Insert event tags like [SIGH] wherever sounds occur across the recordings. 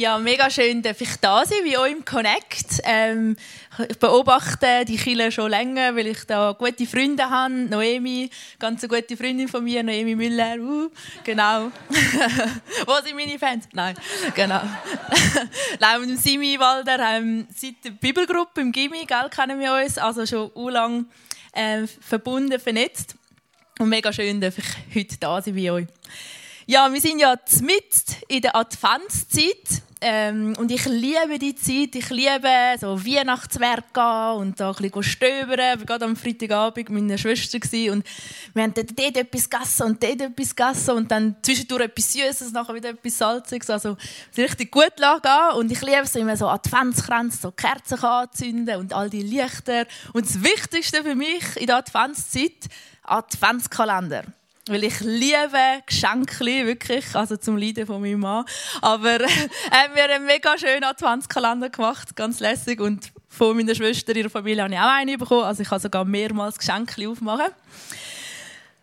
Ja, mega schön, dass ich da sein wie euch im Connect. Ähm, ich beobachte die Kille schon länger, weil ich da gute Freunde habe. Noemi, ganz eine gute Freundin von mir, Noemi Müller. Uh, genau. [LAUGHS] Wo sind meine Fans? Nein, genau. [LAUGHS] Nein, mit Simi Walder ähm, seit der Bibelgruppe im Gimmi, gell, kennen wir uns, also schon u lang äh, verbunden, vernetzt. Und mega schön, dass ich heute da sein bei euch. Ja, wir sind ja mitten in der Adventszeit. Ähm, und ich liebe die Zeit. Ich liebe so Weihnachtswerk gehen und da ein bisschen stöbern. Ich war gerade am Freitagabend mit meiner Schwester und wir haben dort, dort etwas gegessen und dort etwas gegessen und dann zwischendurch etwas Süßes, nachher wieder etwas Salziges. Also es richtig gut gehen. Und ich liebe es immer so Adventskränze, so Kerzen anzünden und all die Lichter. Und das Wichtigste für mich in der Adventszeit, Adventskalender. Weil ich liebe Geschenke, wirklich, also zum Leiden von meinem Mann. Aber äh, haben einen mega schönen Adventskalender gemacht, ganz lässig. Und von meiner Schwester, ihrer Familie, habe ich auch einen bekommen. Also ich kann sogar mehrmals Geschenke aufmachen.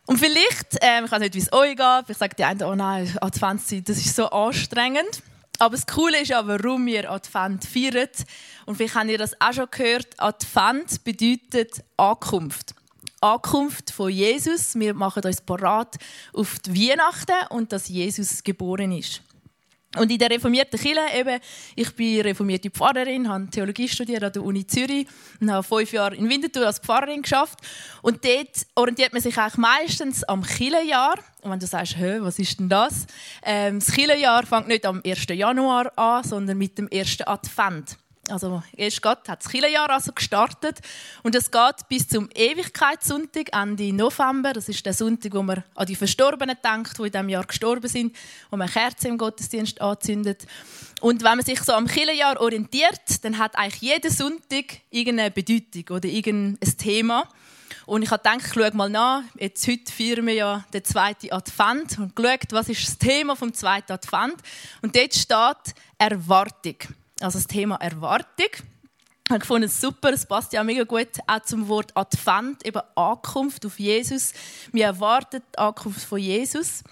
Und vielleicht, äh, ich weiß nicht, wie es euch geht, ich sage die einen, oh nein, Adventszeit, das ist so anstrengend. Aber das Coole ist ja, warum wir Advent feiern. Und vielleicht habt ihr das auch schon gehört, Advent bedeutet Ankunft. Ankunft von Jesus. Wir machen uns parat auf die Weihnachten und dass Jesus geboren ist. Und in der reformierten Kirche, eben, ich bin reformierte Pfarrerin, habe Theologie studiert an der Uni Zürich und habe fünf Jahre in Winterthur als Pfarrerin geschafft. Und dort orientiert man sich eigentlich meistens am Kirchenjahr. Und wenn du sagst, Hä, was ist denn das? Ähm, das Kirchenjahr fängt nicht am 1. Januar an, sondern mit dem ersten Advent. Also erst Gott hat das Kirchenjahr also gestartet und es geht bis zum Ewigkeitssonntag Ende November. Das ist der Sonntag, wo man an die Verstorbenen denkt, die in diesem Jahr gestorben sind, wo man Kerzen im Gottesdienst anzündet. Und wenn man sich so am Kirchenjahr orientiert, dann hat eigentlich jeder Sonntag irgendeine Bedeutung oder irgendein Thema. Und ich habe gedacht, ich schaue mal nach. Jetzt, heute feiern wir ja den zweiten Advent und geschaut, was ist das Thema vom zweiten Advent. Und dort steht Erwartung also das Thema Erwartung. Ich habe gefunden, super, es passt ja mega gut auch zum Wort Advent, eben Ankunft auf Jesus. Wir erwarten die Ankunft von Jesus.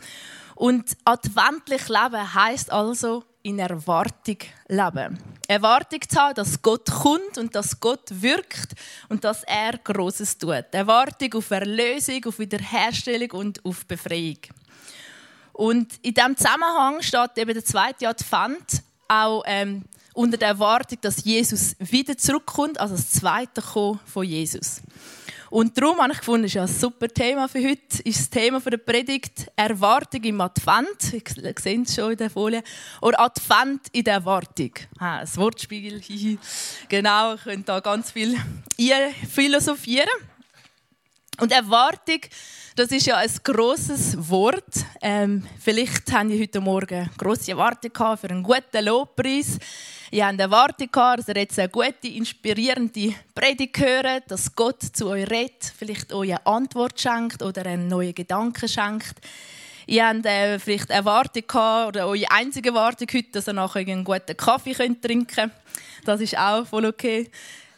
Und adventlich leben heißt also in Erwartung leben. Erwartung zu haben, dass Gott kommt und dass Gott wirkt und dass er Großes tut. Erwartung auf Erlösung, auf Wiederherstellung und auf Befreiung. Und in diesem Zusammenhang steht eben der zweite Advent auch ähm, unter der Erwartung, dass Jesus wieder zurückkommt, also das zweite Kommen von Jesus. Und darum habe ich gefunden, das ist ja ein super Thema für heute, ist das Thema der Predigt Erwartung im Advent. Ihr seht es schon in der Folie. Oder Advent in der Erwartung. Ah, ein Wortspiel. genau, ihr könnt da ganz viel philosophieren. Und Erwartung, das ist ja ein grosses Wort. Ähm, vielleicht haben Sie heute Morgen grosse Erwartungen für einen guten Lobpreis. Ihr habt Erwartung gehabt, dass ihr jetzt eine gute, inspirierende Predigt hört, dass Gott zu euch redet, vielleicht euch eine Antwort schenkt oder einen neuen Gedanken schenkt. Ihr habt äh, vielleicht Erwartung gehabt, oder eure einzige Erwartung heute, dass ihr nachher einen guten Kaffee könnt trinken könnt. Das ist auch voll okay.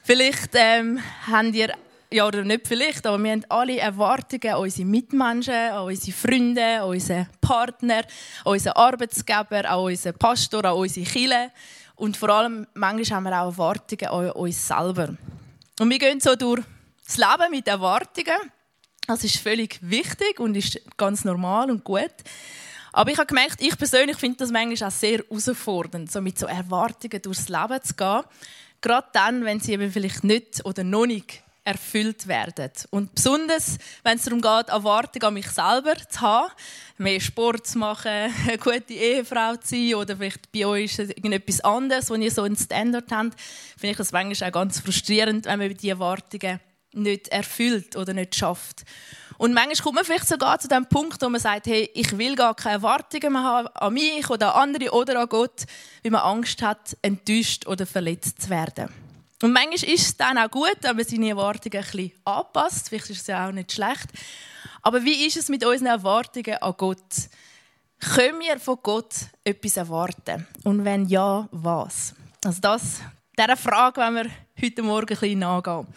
Vielleicht ähm, habt ihr ja oder nicht vielleicht, aber wir haben alle Erwartungen an unsere Mitmenschen, an unsere Freunde, an unseren Partner, an unseren Arbeitsgeber, an unseren Pastor, an unsere Kirche. Und vor allem, manchmal haben wir auch Erwartungen an uns selber. Und wir gehen so durch das Leben mit Erwartungen. Das ist völlig wichtig und ist ganz normal und gut. Aber ich habe gemerkt, ich persönlich finde das manchmal auch sehr herausfordernd, so mit so Erwartungen durchs Leben zu gehen. Gerade dann, wenn sie eben vielleicht nicht oder noch nicht erfüllt werden. Und besonders, wenn es darum geht, Erwartungen an mich selber zu haben, mehr Sport zu machen, [LAUGHS] eine gute Ehefrau zu sein oder vielleicht bei euch irgendetwas anderes, wo ihr so einen Standard habt, finde ich das manchmal auch ganz frustrierend, wenn man diese Erwartungen nicht erfüllt oder nicht schafft. Und manchmal kommt man vielleicht sogar zu dem Punkt, wo man sagt, hey, ich will gar keine Erwartungen mehr haben an mich oder an andere oder an Gott, weil man Angst hat, enttäuscht oder verletzt zu werden. Und manchmal ist es dann auch gut, wenn man seine Erwartungen ein bisschen anpasst. Vielleicht ist es ja auch nicht schlecht. Aber wie ist es mit unseren Erwartungen an Gott? Können wir von Gott etwas erwarten? Und wenn ja, was? Also das, dieser Frage wollen wir heute Morgen ein bisschen nachgehen.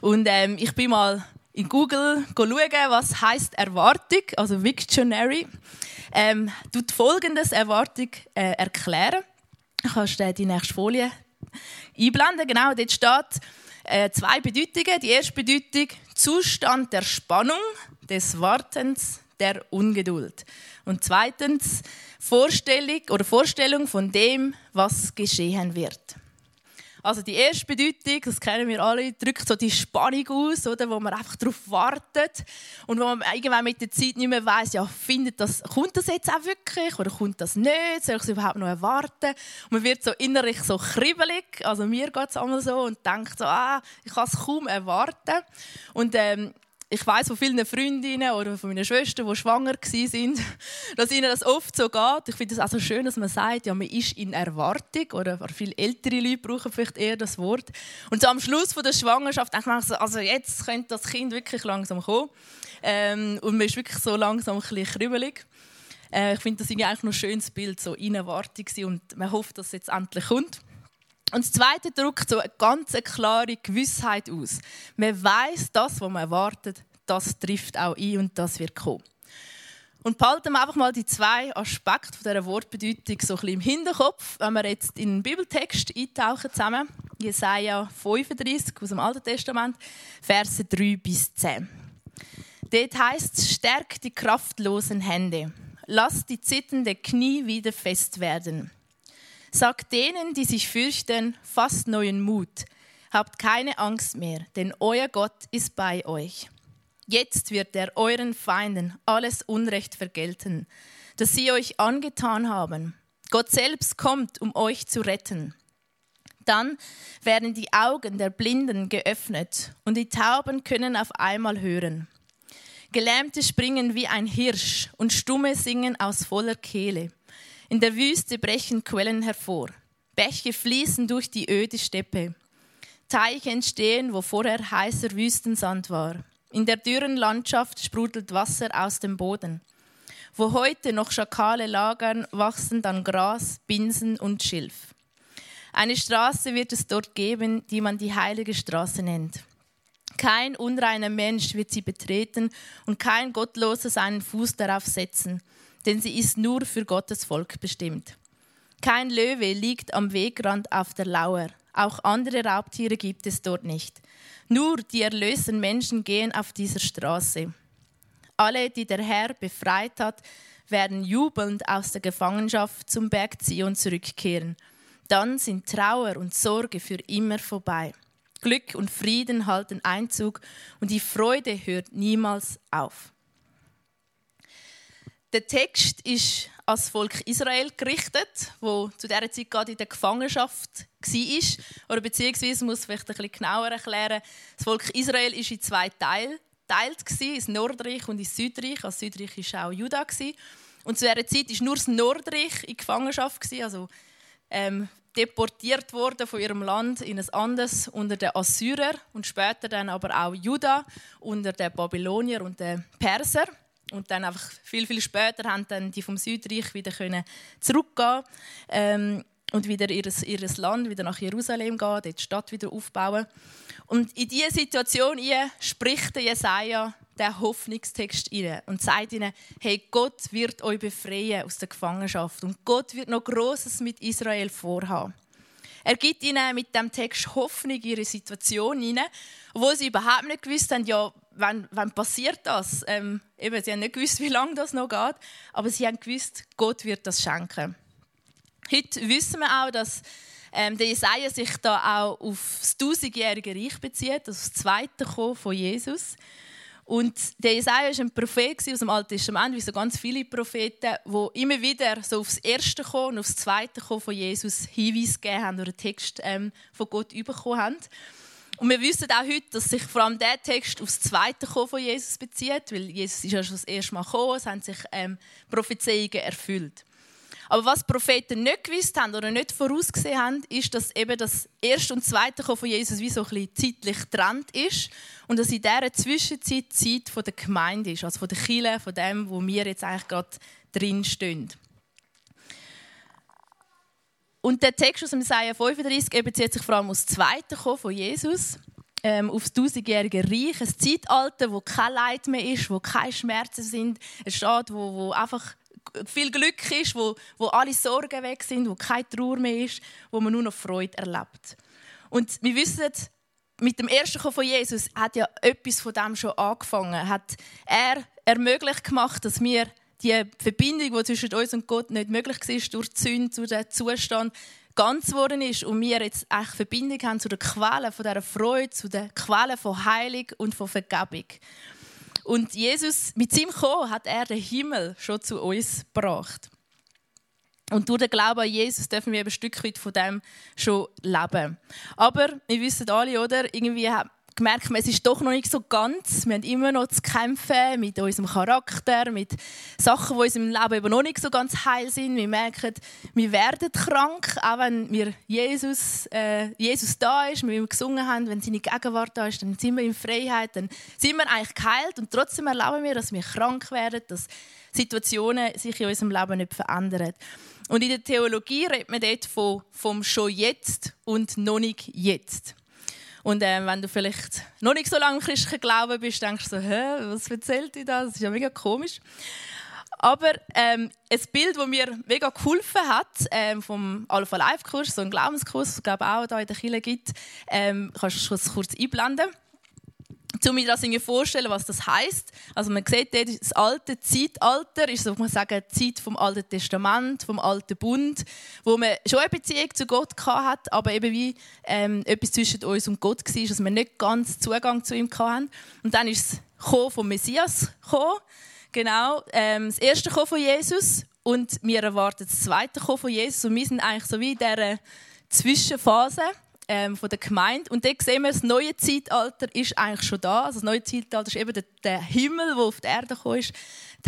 Und ähm, ich bin mal in Google schauen, was heißt Erwartung, also Victionary. Ähm, tut folgendes Erwartung äh, erklären. Ich kannst du die nächste Folie einblenden. Genau, dort steht äh, zwei Bedeutungen. Die erste Bedeutung, Zustand der Spannung, des Wartens, der Ungeduld. Und zweitens, Vorstellung oder Vorstellung von dem, was geschehen wird. Also die erste Bedeutung, das kennen wir alle, drückt so die Spannung aus, oder, wo man einfach darauf wartet und wo man irgendwann mit der Zeit nicht mehr weiß, ja, findet das, kommt das jetzt auch wirklich oder kommt das nicht? Soll ich es überhaupt noch erwarten? Und man wird so innerlich so kribbelig, also mir geht es einmal so und denkt so, ah, ich kann es kaum erwarten. Und ähm, ich weiß von vielen Freundinnen oder von meinen Schwestern, die schwanger sind, [LAUGHS] dass ihnen das oft so geht. Ich finde es also schön, dass man sagt, ja, man ist in Erwartung oder viele ältere Leute brauchen vielleicht eher das Wort. Und so am Schluss von der Schwangerschaft denkt man so, also jetzt könnte das Kind wirklich langsam kommen. Ähm, und man ist wirklich so langsam ein bisschen kribbelig. Äh, ich finde das eigentlich noch ein schönes Bild, so in Erwartung und man hofft, dass es jetzt endlich kommt. Und das Zweite drückt so eine ganz klare Gewissheit aus. Man weiß, das, was man erwartet, das trifft auch ein und das wird kommen. Und behalten wir einfach mal die zwei Aspekte dieser Wortbedeutung so ein bisschen im Hinterkopf, wenn wir jetzt in den Bibeltext eintauchen zusammen. Jesaja 35 aus dem Alten Testament, Verse 3 bis 10. Dort heißt es: Stärkt die kraftlosen Hände, lasst die zitternde Knie wieder fest werden. Sagt denen, die sich fürchten, fasst neuen Mut. Habt keine Angst mehr, denn euer Gott ist bei euch. Jetzt wird er euren Feinden alles Unrecht vergelten, das sie euch angetan haben. Gott selbst kommt, um euch zu retten. Dann werden die Augen der Blinden geöffnet und die Tauben können auf einmal hören. Gelähmte springen wie ein Hirsch und Stumme singen aus voller Kehle. In der Wüste brechen Quellen hervor. Bäche fließen durch die öde Steppe. Teiche entstehen, wo vorher heißer Wüstensand war. In der dürren Landschaft sprudelt Wasser aus dem Boden. Wo heute noch Schakale lagern, wachsen dann Gras, Binsen und Schilf. Eine Straße wird es dort geben, die man die heilige Straße nennt. Kein unreiner Mensch wird sie betreten und kein Gottloser seinen Fuß darauf setzen denn sie ist nur für Gottes Volk bestimmt. Kein Löwe liegt am Wegrand auf der Lauer. Auch andere Raubtiere gibt es dort nicht. Nur die erlösten Menschen gehen auf dieser Straße. Alle, die der Herr befreit hat, werden jubelnd aus der Gefangenschaft zum Berg Zion zurückkehren. Dann sind Trauer und Sorge für immer vorbei. Glück und Frieden halten Einzug und die Freude hört niemals auf. Der Text ist als Volk Israel gerichtet, wo zu dieser Zeit gerade in der Gefangenschaft war. Oder beziehungsweise, muss ich vielleicht bisschen genauer erklären, das Volk Israel ist in zwei Teile geteilt, ins Nordreich und ins Südreich. Das Südreich war auch Juda. Und zu dieser Zeit war nur das Nordreich in Gefangenschaft, also ähm, deportiert worden von ihrem Land in ein anderes unter den Assyrer und später dann aber auch Juda unter den Babylonier und den Perser. Und dann einfach viel, viel später haben dann die vom Südreich wieder können zurückgehen ähm, und wieder ihr, ihr Land, wieder nach Jerusalem gehen, dort die Stadt wieder aufbauen. Und in diese Situation spricht Jesaja den Hoffnungstext rein und sagt ihnen, hey, Gott wird euch befreien aus der Gefangenschaft und Gott wird noch Großes mit Israel vorhaben. Er gibt ihnen mit dem Text Hoffnung in ihre Situation hinein, obwohl sie überhaupt nicht gewusst haben, ja, wann, wann passiert das? Ähm, eben, sie haben nicht gewusst, wie lange das noch geht, aber sie haben gewusst, Gott wird das schenken. Heute wissen wir auch, dass ähm, der Jesaja sich da auch auf das tausendjährige Reich bezieht, also das zweite Kommen von Jesus. Und der Jesaja ist ein Prophet aus dem Alten Testament, wie so ganz viele Propheten, die immer wieder so aufs erste Kommen und aufs zweite Kommen von Jesus Hinweis gegeben haben oder einen Text ähm, von Gott bekommen haben. Und wir wissen auch heute, dass sich vor allem der Text aufs zweite Kommen von Jesus bezieht, weil Jesus ist ja schon das erste Mal gekommen, es haben sich ähm, Prophezeiungen erfüllt. Aber was Propheten nicht gewusst haben oder nicht vorausgesehen haben, ist, dass eben das erste und zweite Kommen von Jesus wie so ein bisschen zeitlich getrennt ist und dass in dieser Zwischenzeit die Zeit der Gemeinde ist, also von der Kirche, von dem, wo wir jetzt eigentlich gerade drin stehen. Und der Text aus Jesaja 35 bezieht sich vor allem auf das zweite Kommen von Jesus, ähm, auf das tausendjährige Reich, ein Zeitalter, wo kein Leid mehr ist, wo keine Schmerzen sind, ein Staat, wo, wo einfach viel Glück ist, wo, wo alle Sorgen weg sind, wo keine Trauer mehr ist, wo man nur noch Freude erlebt. Und wir wissen, mit dem ersten Kommen von Jesus hat ja etwas von dem schon angefangen. Hat er ermöglicht gemacht, dass wir die Verbindung, die zwischen uns und Gott nicht möglich war, durch die Sünde, durch den Zustand, ganz geworden ist und wir jetzt echt Verbindung haben zu der Quelle von dieser Freude, zu der Quelle von Heilung und von Vergebung. Und Jesus, mit seinem Kommen hat er den Himmel schon zu uns gebracht. Und durch den Glauben an Jesus dürfen wir ein Stück weit von dem schon leben. Aber wir wissen alle, oder? Irgendwie gemerkt, es ist doch noch nicht so ganz. Wir haben immer noch zu kämpfen mit unserem Charakter, mit Sachen, die in unserem Leben eben noch nicht so ganz heil sind. Wir merken, wir werden krank, auch wenn wir Jesus, äh, Jesus da ist, wir gesungen haben, wenn seine Gegenwart da ist, dann sind wir in Freiheit, dann sind wir eigentlich geheilt und trotzdem erlauben wir, dass wir krank werden, dass Situationen sich in unserem Leben nicht verändern. Und in der Theologie redet man dort von, vom schon jetzt und noch nicht jetzt. Und äh, wenn du vielleicht noch nicht so lange im christlichen Glauben bist, denkst du so, hä, was erzählt ihr da? Das ist ja mega komisch. Aber ähm, ein Bild, das mir mega geholfen hat, ähm, vom Alpha Life Kurs, so ein Glaubenskurs, den es auch da in der Kirche gibt, ähm, kannst du kurz einblenden um mir das vorstellen, was das heißt. Also man sieht dort, das alte Zeitalter ist so, man sagen, die Zeit vom Alten Testament, vom Alten Bund, wo man schon eine Beziehung zu Gott hat, aber eben wie ähm, etwas zwischen uns und Gott war, dass wir nicht ganz Zugang zu ihm hatten. Und dann ist es vom Messias gekommen, genau, ähm, das erste Kommen von Jesus und wir erwarten das zweite Kommen von Jesus und wir sind eigentlich so wie in dieser Zwischenphase ähm, von der Gemeinde. Und dort sehen wir, das neue Zeitalter ist eigentlich schon da. Also das neue Zeitalter ist eben der, der Himmel, der auf die Erde gekommen ist.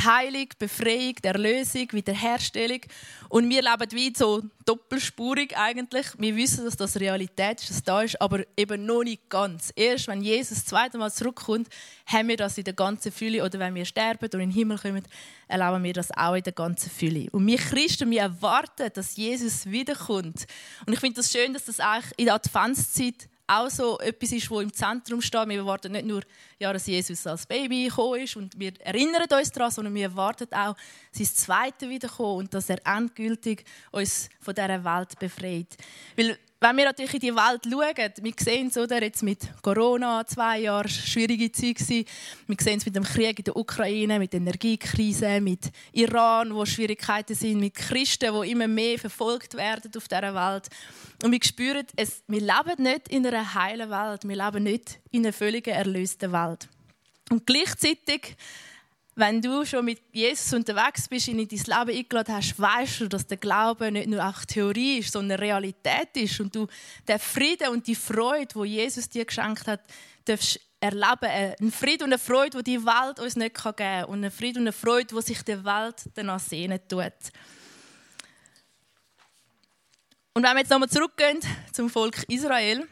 Heilung, Befreiung, Erlösung, Wiederherstellung. Und wir leben wie so doppelspurig eigentlich. Wir wissen, dass das Realität ist, dass das da ist, aber eben noch nicht ganz. Erst wenn Jesus das zweite Mal zurückkommt, haben wir das in der ganzen Fülle. Oder wenn wir sterben und in den Himmel kommen, erleben wir das auch in der ganzen Fülle. Und wir Christen, wir erwarten, dass Jesus wiederkommt. Und ich finde das schön, dass das eigentlich in der Adventszeit auch so etwas ist, wo im Zentrum steht. Wir erwarten nicht nur, ja, dass Jesus als Baby gekommen ist und wir erinnern uns daran, sondern wir erwarten auch sein Zweite Wiederkommen und dass er endgültig uns von dieser Welt befreit. Weil wenn wir natürlich in die Welt schauen, wir sehen es oder, jetzt mit Corona, zwei Jahre schwierige Zeit gewesen. Wir sehen es mit dem Krieg in der Ukraine, mit der Energiekrise, mit Iran, wo Schwierigkeiten sind, mit Christen, die immer mehr verfolgt werden auf dieser Welt. Und wir spüren, es, wir leben nicht in einer heilen Welt, wir leben nicht in einer völlig erlösten Welt. Und gleichzeitig wenn du schon mit Jesus unterwegs bist, ihn in dein Leben eingeladen hast, weißt du, dass der Glaube nicht nur auch Theorie ist, sondern Realität ist und du den Frieden und die Freude, wo Jesus dir geschenkt hat, darfst erleben. Ein Frieden und eine Freude, die die Welt uns nicht geben kann und ein Frieden und eine Freude, die sich der Welt danach sehnen tut. Und wenn wir jetzt nochmal zurückgehen zum Volk Israel,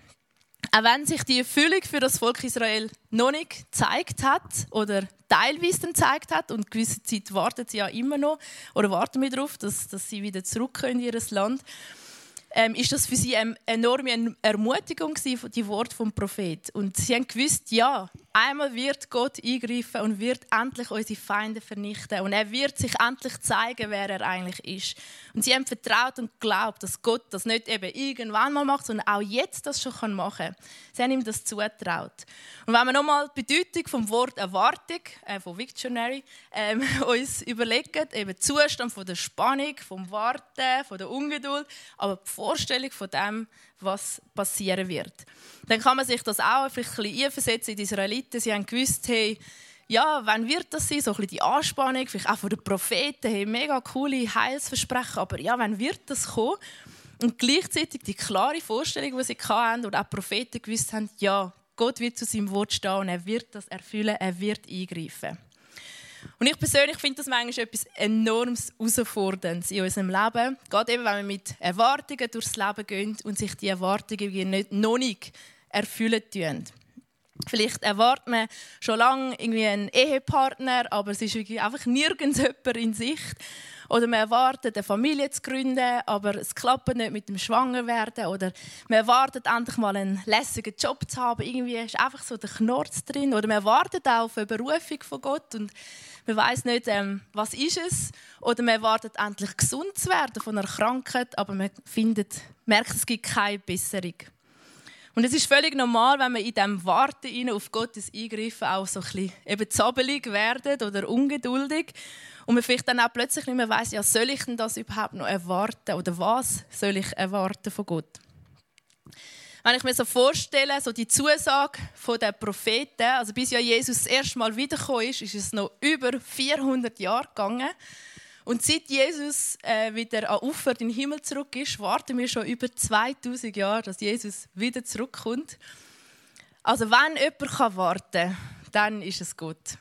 auch wenn sich die Erfüllung für das Volk Israel noch nicht gezeigt hat oder teilweise dann gezeigt hat. Und gewisse Zeit wartet sie ja immer noch oder warten wir darauf, dass, dass sie wieder zurück können in ihr Land ähm, ist das für sie eine enorme Ermutigung gewesen, die Worte vom Prophet. Und sie haben gewusst, ja, einmal wird Gott eingreifen und wird endlich unsere Feinde vernichten und er wird sich endlich zeigen, wer er eigentlich ist. Und sie haben vertraut und geglaubt, dass Gott das nicht eben irgendwann mal macht, sondern auch jetzt das schon machen kann. Sie haben ihm das zutraut. Und wenn wir nochmal die Bedeutung vom Wort Erwartung äh, von Victionary ähm, [LAUGHS] uns überlegen, eben Zustand von der Spannung, vom Warten, von der Ungeduld, aber die Vorstellung von dem, was passieren wird. Dann kann man sich das auch ein bisschen einversetzen in die Israeliten. Sie haben gewusst, hey, ja, wann wird das sein? So ein bisschen die Anspannung, vielleicht auch von den Propheten, hey, mega coole Heilsversprechen, aber ja, wann wird das kommen? Und gleichzeitig die klare Vorstellung, die sie hatten, und auch die Propheten gewusst haben, ja, Gott wird zu seinem Wort stehen und er wird das erfüllen, er wird eingreifen. Und ich persönlich finde das manchmal etwas enorm Herausforderndes in unserem Leben. Gerade eben, wenn wir mit Erwartungen durchs Leben gehen und sich die Erwartungen nicht, noch nicht erfüllen tun. Vielleicht erwartet man schon lange irgendwie einen Ehepartner, aber es ist einfach nirgends [LAUGHS] jemand in Sicht. Oder man erwartet, eine Familie zu gründen, aber es klappt nicht mit dem Schwangerwerden. Oder man erwartet, endlich mal einen lässigen Job zu haben. Irgendwie ist einfach so der Knorz drin. Oder man erwartet auch auf eine Berufung von Gott und man weiß nicht, ähm, was ist es. Oder man erwartet, endlich gesund zu werden von einer Krankheit, aber man findet, merkt, es gibt keine Besserung. Und es ist völlig normal, wenn man in diesem Warten auf Gottes Eingreifen auch so ein bisschen eben zappelig werden oder ungeduldig. Und man vielleicht dann auch plötzlich nicht mehr weiss, ja, soll ich denn das überhaupt noch erwarten? Oder was soll ich erwarten von Gott? Wenn ich mir so vorstelle, so die Zusage der Propheten, also bis ja Jesus das erste Mal wiedergekommen ist, ist es noch über 400 Jahre gegangen. Und seit Jesus äh, wieder an Ufer in den Himmel zurück ist, warten wir schon über 2000 Jahre, dass Jesus wieder zurückkommt. Also wenn jemand warten kann, dann ist es Gott.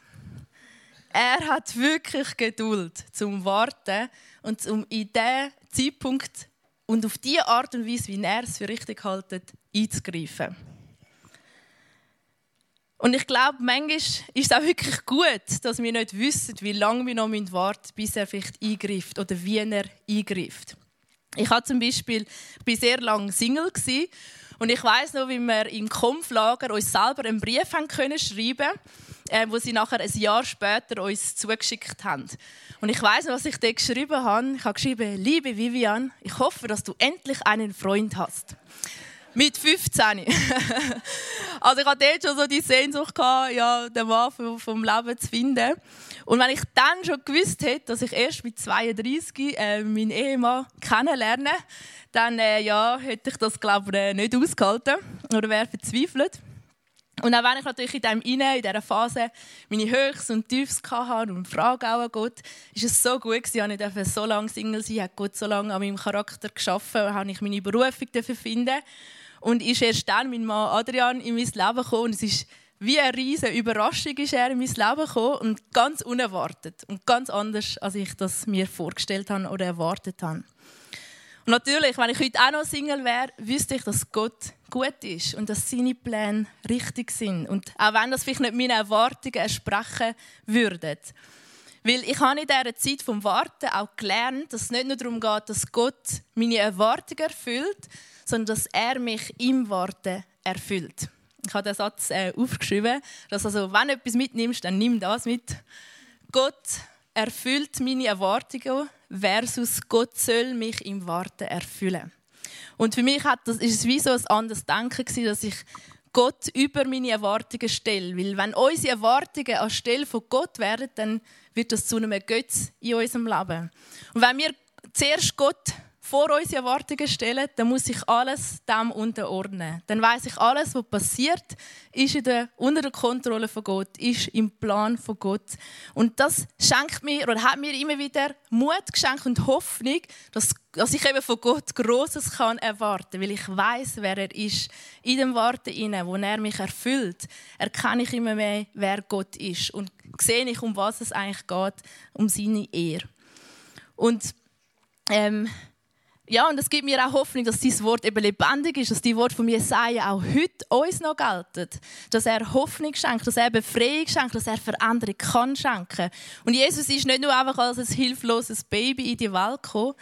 Er hat wirklich Geduld zum Warten und um in diesen Zeitpunkt und auf die Art und Weise, wie er es für richtig hält, einzugreifen. Und ich glaube, manchmal ist es auch wirklich gut, dass wir nicht wissen, wie lange wir noch warten müssen, bis er vielleicht eingreift oder wie er eingreift. Ich war zum Beispiel ich sehr lange Single und ich weiß noch, wie wir im Kampflager uns selber einen Brief können schreiben, äh, wo sie nachher ein Jahr später uns zugeschickt haben. Und ich weiß noch, was ich dort geschrieben habe. Ich habe geschrieben: Liebe Vivian, ich hoffe, dass du endlich einen Freund hast. Mit 15. [LAUGHS] also ich hatte dort schon so die Sehnsucht, gehabt, ja, den Mann vom Leben zu finden. Und wenn ich dann schon gewusst hätte, dass ich erst mit 32 äh, meinen Ehemann kennenlerne, dann äh, ja, hätte ich das, glaube ich, äh, nicht ausgehalten oder wäre verzweifelt. Und auch wenn ich natürlich in, dem Inne, in dieser Phase meine Höchst und Tiefs hatte und Frage auch an Gott, ist es so gut gewesen, dass ich so lange Single sein hat Gott so lange an meinem Charakter geschaffen, habe ich meine Berufung finden und ist erst dann mein Mann Adrian in mein Leben gekommen. Und es ist wie eine riesige Überraschung ist er in mein Leben gekommen und ganz unerwartet und ganz anders, als ich das mir vorgestellt habe oder erwartet habe. Und natürlich, wenn ich heute auch noch Single wäre, wüsste ich, dass Gott gut ist und dass seine Pläne richtig sind. Und auch wenn das vielleicht nicht meine Erwartungen entsprechen würde. Weil ich habe in dieser Zeit vom Warten auch gelernt, dass es nicht nur darum geht, dass Gott meine Erwartungen erfüllt, sondern dass er mich im Warten erfüllt. Ich habe den Satz äh, aufgeschrieben, dass also, wenn du etwas mitnimmst, dann nimm das mit. Gott erfüllt meine Erwartungen versus Gott soll mich im Warten erfüllen. Und für mich hat das, ist es wie so ein anderes Denken dass ich Gott über meine Erwartungen stelle. Weil wenn unsere Erwartungen anstelle von Gott werden, dann wird das zu einem Götz in unserem Leben. Und wenn wir zuerst Gott vor unsere Erwartungen stellen, dann muss ich alles dem unterordnen. Dann weiß ich, alles, was passiert, ist der, unter der Kontrolle von Gott, ist im Plan von Gott. Und das schenkt mir oder hat mir immer wieder Mut geschenkt und Hoffnung, dass, dass ich eben von Gott Großes kann erwarten, weil ich weiß, wer er ist. In dem Warten inne, wo er mich erfüllt, erkenne ich immer mehr, wer Gott ist und sehe ich, um was es eigentlich geht, um seine Ehre. Und ähm, ja, und es gibt mir auch Hoffnung, dass dieses Wort eben lebendig ist, dass die Worte von Jesaja auch heute uns noch gelten. Dass er Hoffnung schenkt, dass er Befreiung schenkt, dass er Veränderung kann schenken. Und Jesus ist nicht nur einfach als ein hilfloses Baby in die Welt gekommen,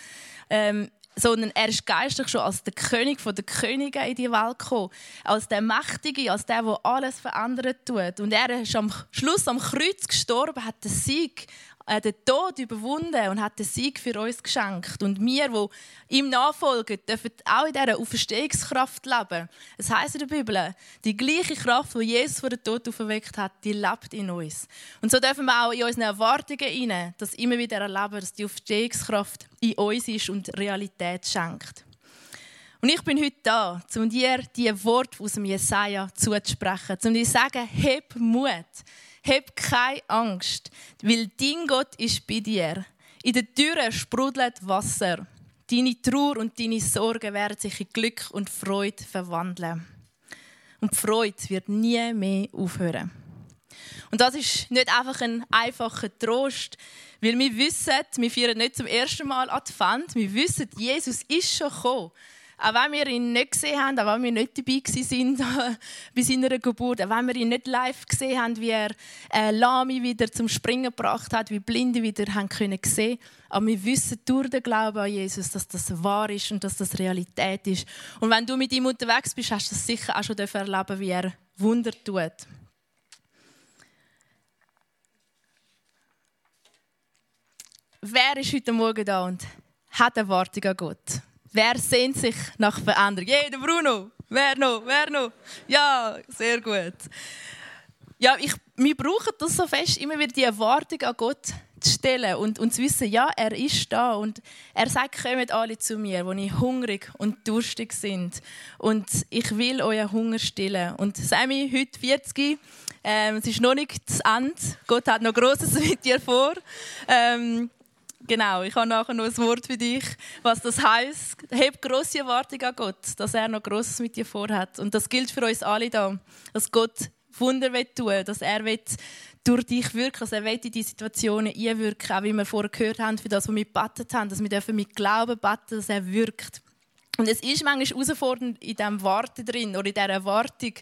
ähm, sondern er ist geistlich schon als der König der Könige in die Welt gekommen. Als der Mächtige, als der, der alles verändern tut. Und er ist am Schluss am Kreuz gestorben, hat den Sieg den Tod überwunden und hat den Sieg für uns geschenkt. Und wir, die ihm nachfolgen, dürfen auch in dieser Auferstehungskraft leben. Es heißt in der Bibel, die gleiche Kraft, die Jesus vor dem Tod auferweckt hat, die lebt in uns. Und so dürfen wir auch in unseren Erwartungen hinein, das immer wieder erleben, dass die Auferstehungskraft in uns ist und Realität schenkt. Und ich bin heute da, um dir die Worte aus dem Jesaja zuzusprechen, um dir zu sagen, heb Mut. Hab keine Angst, weil dein Gott ist bei dir. In den Türen sprudelt Wasser. Deine Trauer und deine Sorgen werden sich in Glück und Freude verwandeln. Und die Freude wird nie mehr aufhören. Und das ist nicht einfach ein einfacher Trost, weil wir wissen, wir feiern nicht zum ersten Mal Advent, wir wissen, Jesus ist schon gekommen. Auch wenn wir ihn nicht gesehen haben, auch wenn wir nicht dabei sind [LAUGHS] bei seiner Geburt, auch wenn wir ihn nicht live gesehen haben, wie er äh, Lami wieder zum Springen gebracht hat, wie Blinde wieder haben können sehen, aber wir wissen durch den Glauben an Jesus, dass das wahr ist und dass das Realität ist. Und wenn du mit ihm unterwegs bist, hast du das sicher auch schon erleben, wie er Wunder tut. Wer ist heute Morgen da und hat Erwartung an Gott? Wer sehnt sich nach Veränderung? Jeder Bruno. Wer noch? Wer noch? Ja, sehr gut. Ja, ich, wir brauchen das so fest, immer wieder die Erwartung an Gott zu stellen und, und zu wissen, ja, er ist da und er sagt, kommt alle zu mir, die hungrig und durstig sind und ich will euren Hunger stillen. Und Sammy, heute 40, ähm, es ist noch nicht das Ende, Gott hat noch Großes [LAUGHS] mit dir vor. Ähm, Genau, ich habe nachher noch ein Wort für dich, was das heißt. Heb große Erwartung an Gott, dass er noch Großes mit dir vorhat. Und das gilt für uns alle da, dass Gott Wunder tun will, dass er will durch dich wirken, dass er will in die Situationen einwirken, auch wie wir vorher gehört haben, für das, was wir gebetet haben, dass wir mit Glauben beten, dass er wirkt. Und es ist manchmal herausfordernd, in diesem Warten drin oder in dieser Erwartung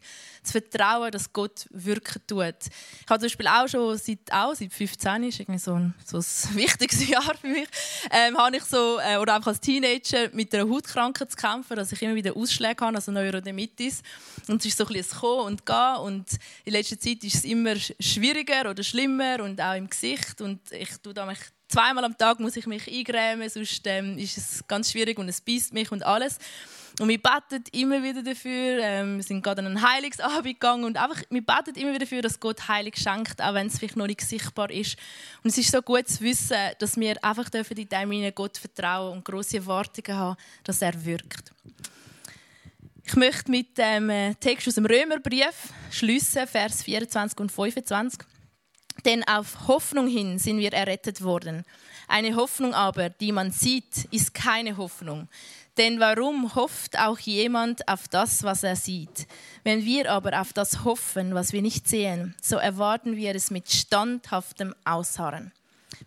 zu vertrauen, dass Gott wirken tut. Ich habe zum Beispiel auch schon seit, auch seit 15, ist irgendwie so ein, so ein [LAUGHS] wichtiges Jahr für mich, ähm, habe ich so, äh, oder einfach als Teenager mit einer Hautkrankheit zu kämpfen, dass ich immer wieder Ausschläge habe, also Neurodermitis. Und es ist so ein bisschen Kommen und Gehen und in letzter Zeit ist es immer schwieriger oder schlimmer und auch im Gesicht und ich tue da zweimal am Tag muss ich mich eingrämen, sonst ähm, ist es ganz schwierig und es beißt mich und alles. Und wir beten immer wieder dafür. Ähm, wir sind gerade an einen Heilungsabend gegangen und einfach, wir beten immer wieder dafür, dass Gott Heilig schenkt, auch wenn es vielleicht noch nicht sichtbar ist. Und es ist so gut zu wissen, dass wir einfach dürfen in dem Gott vertrauen und große Erwartungen haben, dass er wirkt. Ich möchte mit dem äh, Text aus dem Römerbrief schließen, Vers 24 und 25. Denn auf Hoffnung hin sind wir errettet worden. Eine Hoffnung aber, die man sieht, ist keine Hoffnung. Denn warum hofft auch jemand auf das, was er sieht? Wenn wir aber auf das hoffen, was wir nicht sehen, so erwarten wir es mit standhaftem Ausharren.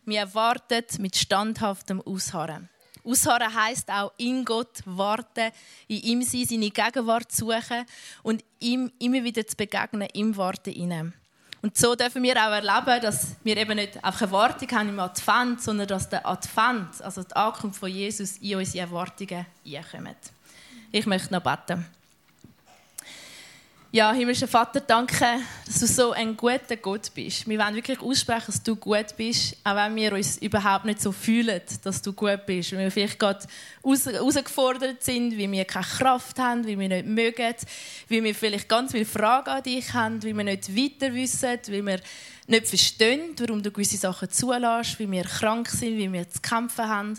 Wir erwartet mit standhaftem Ausharren. Ausharren heißt auch in Gott warten, in ihm sein, seine Gegenwart suchen und ihm immer wieder zu begegnen im Warten inne. Und so dürfen wir auch erleben, dass wir eben nicht einfach Erwartung haben im Advent, sondern dass der Advent, also die Ankunft von Jesus, in unsere Erwartungen einkommt. Ich möchte noch beten. Ja, himmlischer Vater, danke, dass du so ein guter Gott bist. Wir wollen wirklich aussprechen, dass du gut bist, auch wenn wir uns überhaupt nicht so fühlen, dass du gut bist. Weil wir vielleicht gerade herausgefordert sind, wie wir keine Kraft haben, wie wir nicht mögen, wie wir vielleicht ganz viele Fragen an dich haben, wie wir nicht weiter wissen, wie wir nicht verstehen, warum du gewisse Sachen zulässt, wie wir krank sind, wie wir zu kämpfen haben.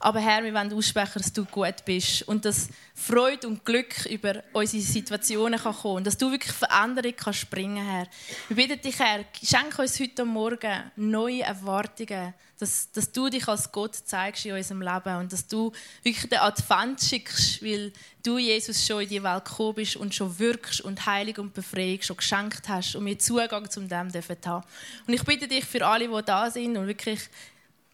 Aber Herr, wir wollen aussprechen, dass du gut bist und dass Freude und Glück über unsere Situationen kann kommen und dass du wirklich Veränderung kannst bringen, Herr. Wir bitten dich, Herr, schenke uns heute Morgen neue Erwartungen, dass, dass du dich als Gott zeigst in unserem Leben und dass du wirklich den Advent schickst, weil du, Jesus, schon in die Welt gekommen bist und schon wirkst und Heilung und Befreiung schon geschenkt hast und wir Zugang zu dem dürfen haben. Und ich bitte dich für alle, die da sind und wirklich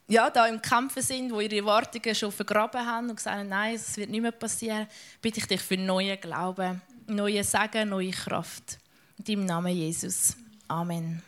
ja, da im Kampf sind, wo ihre Erwartungen schon vergraben haben und haben, nein, es wird nicht mehr passieren, bitte ich dich für neuen Glauben, neue Sagen, neue Kraft. In deinem Namen Jesus. Amen.